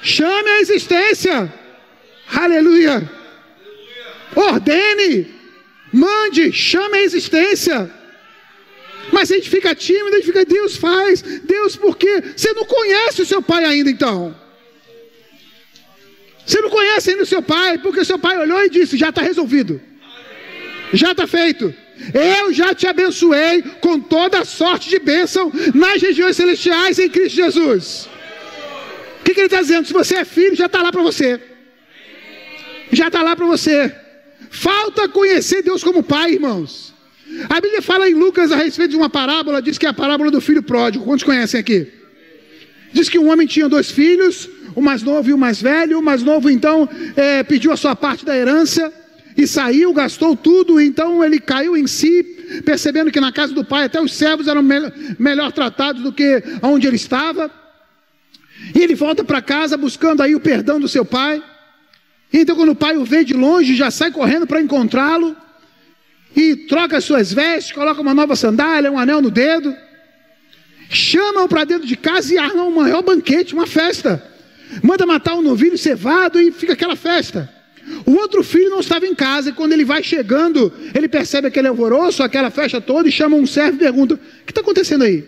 Chame a existência. Aleluia. Ordene. Mande. Chame a existência. Mas a gente fica tímido, a gente fica, Deus faz. Deus, por quê? Você não conhece o seu pai ainda então. Você não conhece ainda o seu pai, porque o seu pai olhou e disse: já está resolvido. Já está feito. Eu já te abençoei com toda sorte de bênção nas regiões celestiais em Cristo Jesus. O que, que ele está dizendo? Se você é filho, já está lá para você. Já está lá para você. Falta conhecer Deus como Pai, irmãos. A Bíblia fala em Lucas a respeito de uma parábola, diz que é a parábola do filho pródigo. Quantos conhecem aqui? Diz que um homem tinha dois filhos, o mais novo e o mais velho. O mais novo, então, é, pediu a sua parte da herança e saiu, gastou tudo, então ele caiu em si, percebendo que na casa do pai até os servos eram me melhor tratados do que onde ele estava. E ele volta para casa buscando aí o perdão do seu pai. Então, quando o pai o vê de longe, já sai correndo para encontrá-lo e troca as suas vestes, coloca uma nova sandália, um anel no dedo, chama-o para dentro de casa e arma um maior banquete, uma festa. Manda matar um novilho cevado e fica aquela festa. O outro filho não estava em casa, e quando ele vai chegando, ele percebe aquele alvoroço, aquela festa toda, e chama um servo e pergunta: O que está acontecendo aí?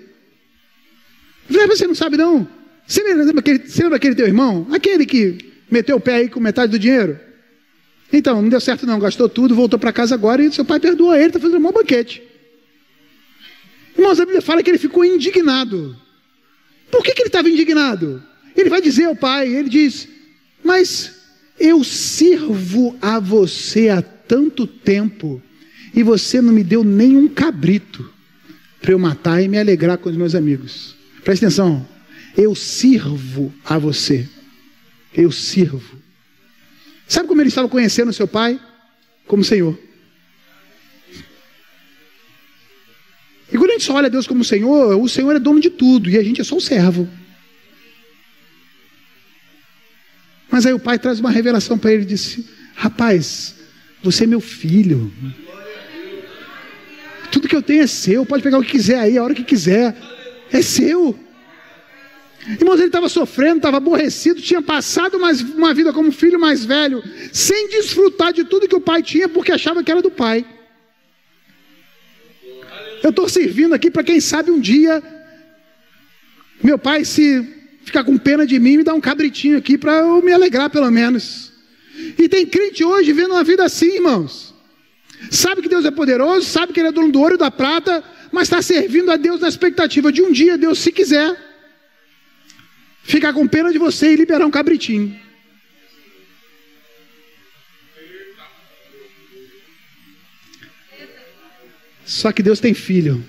você não sabe não? Você lembra, aquele, você lembra teu irmão? Aquele que meteu o pé aí com metade do dinheiro? Então, não deu certo não, gastou tudo, voltou para casa agora e seu pai perdoa ele, está fazendo um bom banquete. Irmãos, a Bíblia fala que ele ficou indignado. Por que, que ele estava indignado? Ele vai dizer ao pai, ele diz, mas eu sirvo a você há tanto tempo e você não me deu nenhum cabrito para eu matar e me alegrar com os meus amigos. Presta atenção. Eu sirvo a você. Eu sirvo. Sabe como ele estava conhecendo seu pai? Como Senhor. E quando a gente só olha Deus como Senhor, o Senhor é dono de tudo e a gente é só o servo. Mas aí o pai traz uma revelação para ele e disse: Rapaz, você é meu filho. Tudo que eu tenho é seu. Pode pegar o que quiser aí, a hora que quiser. É seu. Irmãos, ele estava sofrendo, estava aborrecido, tinha passado mais uma vida como filho mais velho, sem desfrutar de tudo que o pai tinha, porque achava que era do pai. Eu estou servindo aqui para quem sabe um dia meu pai se ficar com pena de mim e me dar um cabritinho aqui para eu me alegrar pelo menos. E tem crente hoje vendo uma vida assim, irmãos. Sabe que Deus é poderoso, sabe que Ele é dono do ouro e da prata, mas está servindo a Deus na expectativa de um dia Deus, se quiser, ficar com pena de você e liberar um cabritinho. Só que Deus tem filho.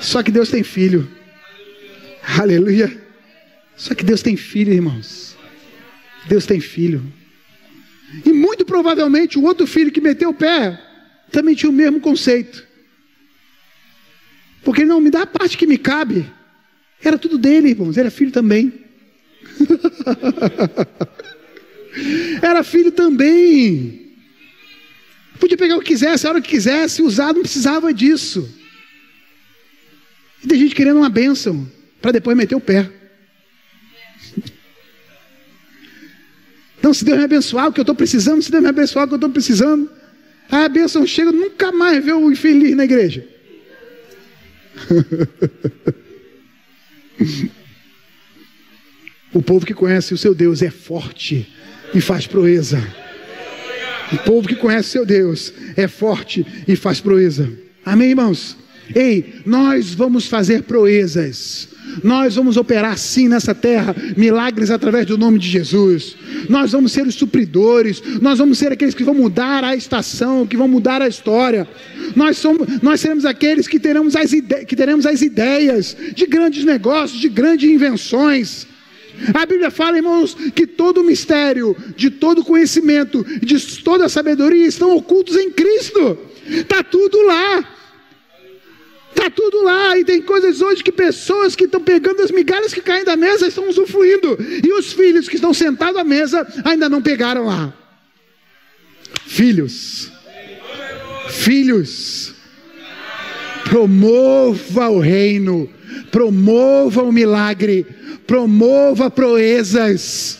Só que Deus tem filho. Aleluia. Só que Deus tem filho, irmãos. Deus tem filho. E muito provavelmente o outro filho que meteu o pé também tinha o mesmo conceito. Porque ele não me dá a parte que me cabe. Era tudo dele, irmãos. Era filho também. Era filho também. Podia pegar o que quisesse, a hora que quisesse, usar, não precisava disso. E tem gente querendo uma bênção para depois meter o pé. Não, se Deus me abençoar o que eu estou precisando, se Deus me abençoar o que eu estou precisando, a bênção chega, nunca mais vê o infeliz na igreja. o povo que conhece o seu Deus é forte e faz proeza. O povo que conhece o seu Deus é forte e faz proeza. Amém, irmãos? Ei, nós vamos fazer proezas. Nós vamos operar sim nessa terra milagres através do nome de Jesus. Nós vamos ser os supridores, nós vamos ser aqueles que vão mudar a estação, que vão mudar a história. Nós, somos, nós seremos aqueles que teremos, as ide que teremos as ideias de grandes negócios, de grandes invenções. A Bíblia fala, irmãos, que todo o mistério, de todo conhecimento, de toda a sabedoria estão ocultos em Cristo. Está tudo lá. Está tudo lá, e tem coisas hoje que pessoas que estão pegando as migalhas que caem da mesa estão usufruindo, e os filhos que estão sentados à mesa ainda não pegaram lá. Filhos, filhos, promova o reino, promova o milagre, promova proezas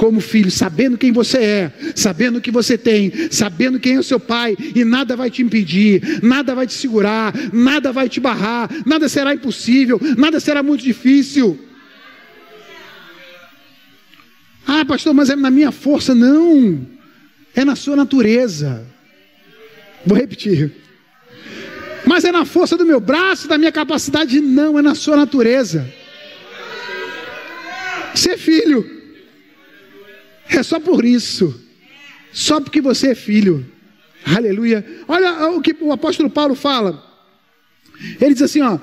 como filho, sabendo quem você é, sabendo o que você tem, sabendo quem é o seu pai, e nada vai te impedir, nada vai te segurar, nada vai te barrar, nada será impossível, nada será muito difícil. Ah, pastor, mas é na minha força. Não, é na sua natureza. Vou repetir. Mas é na força do meu braço, da minha capacidade? Não, é na sua natureza. Ser filho. É só por isso. Só porque você é filho. Aleluia. Olha o que o apóstolo Paulo fala. Ele diz assim, ó,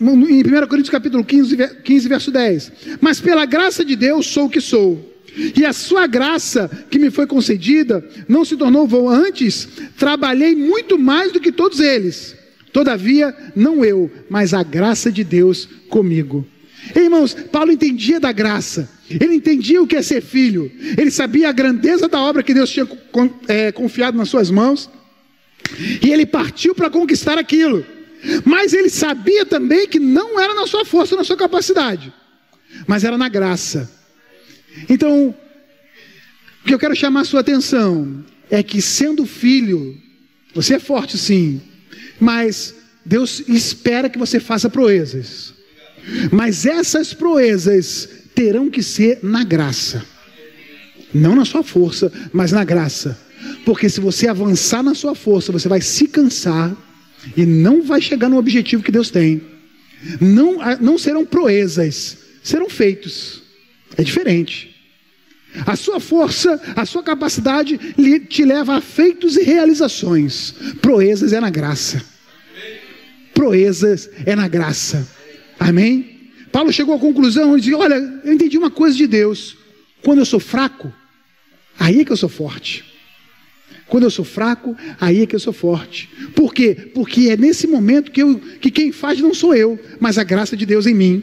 em 1 Coríntios capítulo 15, 15, verso 10. Mas pela graça de Deus sou o que sou. E a sua graça que me foi concedida não se tornou vão antes, trabalhei muito mais do que todos eles. Todavia, não eu, mas a graça de Deus comigo. Irmãos, Paulo entendia da graça. Ele entendia o que é ser filho. Ele sabia a grandeza da obra que Deus tinha é, confiado nas suas mãos. E ele partiu para conquistar aquilo. Mas ele sabia também que não era na sua força, na sua capacidade, mas era na graça. Então, o que eu quero chamar a sua atenção é que, sendo filho, você é forte sim, mas Deus espera que você faça proezas. Mas essas proezas terão que ser na graça. Não na sua força, mas na graça. Porque se você avançar na sua força, você vai se cansar e não vai chegar no objetivo que Deus tem. Não, ah, não serão proezas, serão feitos. É diferente. A sua força, a sua capacidade te leva a feitos e realizações. Proezas é na graça. Proezas é na graça. Amém? Paulo chegou à conclusão e disse: Olha, eu entendi uma coisa de Deus. Quando eu sou fraco, aí é que eu sou forte. Quando eu sou fraco, aí é que eu sou forte. Por quê? Porque é nesse momento que, eu, que quem faz não sou eu, mas a graça de Deus em mim.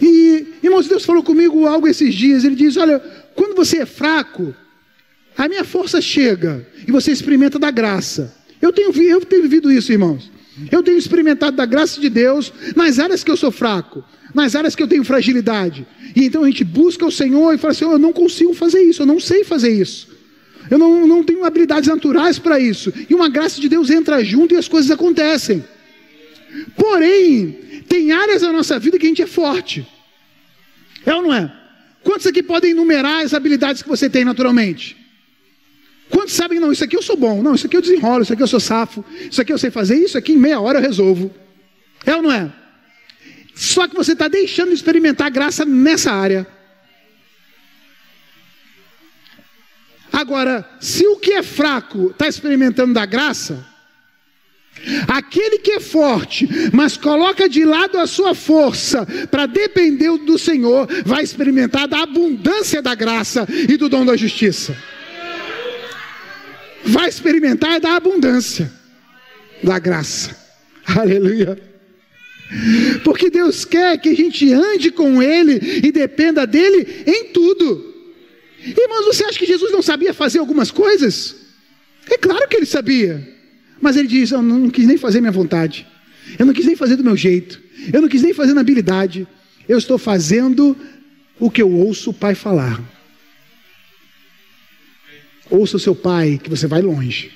E, irmãos, Deus falou comigo algo esses dias. Ele diz: Olha, quando você é fraco, a minha força chega e você experimenta da graça. Eu tenho, eu tenho vivido isso, irmãos. Eu tenho experimentado da graça de Deus nas áreas que eu sou fraco, nas áreas que eu tenho fragilidade. E então a gente busca o Senhor e fala assim: eu não consigo fazer isso, eu não sei fazer isso. Eu não, não tenho habilidades naturais para isso. E uma graça de Deus entra junto e as coisas acontecem. Porém, tem áreas da nossa vida que a gente é forte. É ou não é? Quantos aqui podem enumerar as habilidades que você tem naturalmente? Quantos sabem, não, isso aqui eu sou bom, não, isso aqui eu desenrolo, isso aqui eu sou safo, isso aqui eu sei fazer, isso aqui em meia hora eu resolvo. É ou não é? Só que você está deixando de experimentar graça nessa área. Agora, se o que é fraco está experimentando da graça, aquele que é forte, mas coloca de lado a sua força para depender do Senhor, vai experimentar da abundância da graça e do dom da justiça. Vai experimentar da abundância da graça. Aleluia. Porque Deus quer que a gente ande com Ele e dependa dEle em tudo. Irmãos, você acha que Jesus não sabia fazer algumas coisas? É claro que ele sabia. Mas ele diz: Eu não quis nem fazer minha vontade. Eu não quis nem fazer do meu jeito. Eu não quis nem fazer na habilidade. Eu estou fazendo o que eu ouço o Pai falar. Ouça o seu Pai, que você vai longe.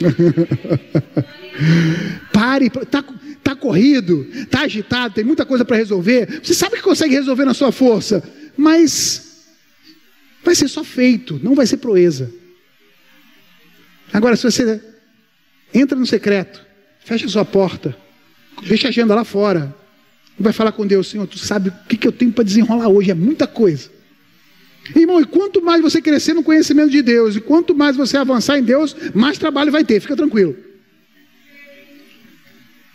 Pare, está tá corrido, está agitado, tem muita coisa para resolver. Você sabe que consegue resolver na sua força, mas Vai ser só feito, não vai ser proeza. Agora, se você entra no secreto, fecha a sua porta, deixa a agenda lá fora, vai falar com Deus, Senhor, tu sabe o que, que eu tenho para desenrolar hoje, é muita coisa. Irmão, e quanto mais você crescer no conhecimento de Deus, e quanto mais você avançar em Deus, mais trabalho vai ter, fica tranquilo.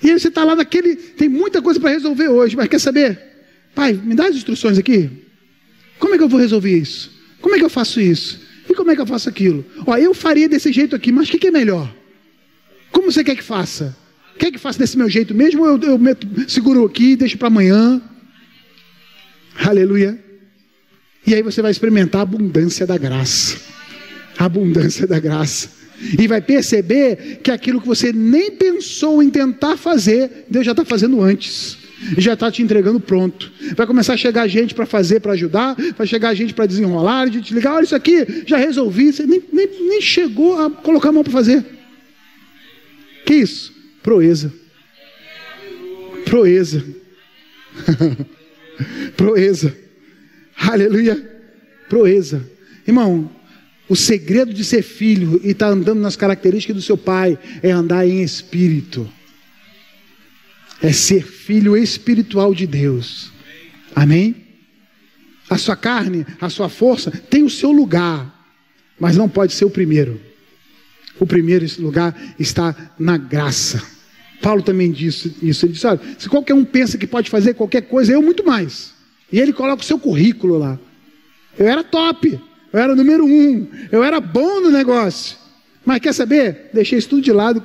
E aí você está lá naquele, tem muita coisa para resolver hoje, mas quer saber? Pai, me dá as instruções aqui. Como é que eu vou resolver isso? Como é que eu faço isso? E como é que eu faço aquilo? Ó, eu faria desse jeito aqui, mas o que, que, é melhor? Como você quer que faça? Quer que faça desse meu jeito mesmo? Ou eu, eu meto, seguro aqui e deixo para amanhã? Aleluia. E aí você vai experimentar a abundância da graça. A abundância da graça. E vai perceber que aquilo que você nem pensou em tentar fazer, Deus já está fazendo antes já está te entregando pronto. Vai começar a chegar gente para fazer, para ajudar, vai chegar gente para desenrolar, de te ligar, olha isso aqui, já resolvi, você nem, nem, nem chegou a colocar a mão para fazer. Que isso? Proeza. Proeza. Proeza. Aleluia. Proeza. Irmão, o segredo de ser filho e estar tá andando nas características do seu pai é andar em espírito é ser filho espiritual de Deus. Amém? A sua carne, a sua força tem o seu lugar, mas não pode ser o primeiro. O primeiro lugar está na graça. Paulo também disse isso. Ele disse: olha, se qualquer um pensa que pode fazer qualquer coisa, eu muito mais. E ele coloca o seu currículo lá. Eu era top, eu era número um, eu era bom no negócio. Mas quer saber? Deixei isso tudo de lado,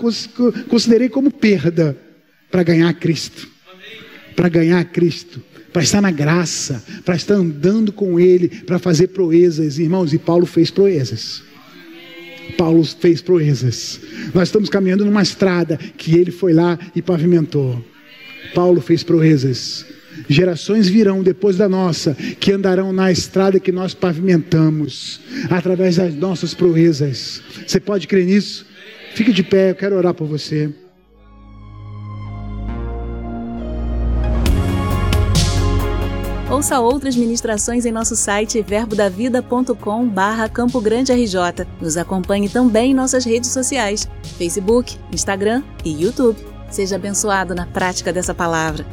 considerei como perda para ganhar Cristo. Para ganhar Cristo. Para estar na graça. Para estar andando com Ele. Para fazer proezas. Irmãos, e Paulo fez proezas. Paulo fez proezas. Nós estamos caminhando numa estrada que ele foi lá e pavimentou. Paulo fez proezas. Gerações virão depois da nossa, que andarão na estrada que nós pavimentamos, através das nossas proezas. Você pode crer nisso? Fique de pé, eu quero orar por você. Ouça outras ministrações em nosso site verbodavida.com barra Campo Grande RJ. Nos acompanhe também em nossas redes sociais, Facebook, Instagram e YouTube. Seja abençoado na prática dessa palavra.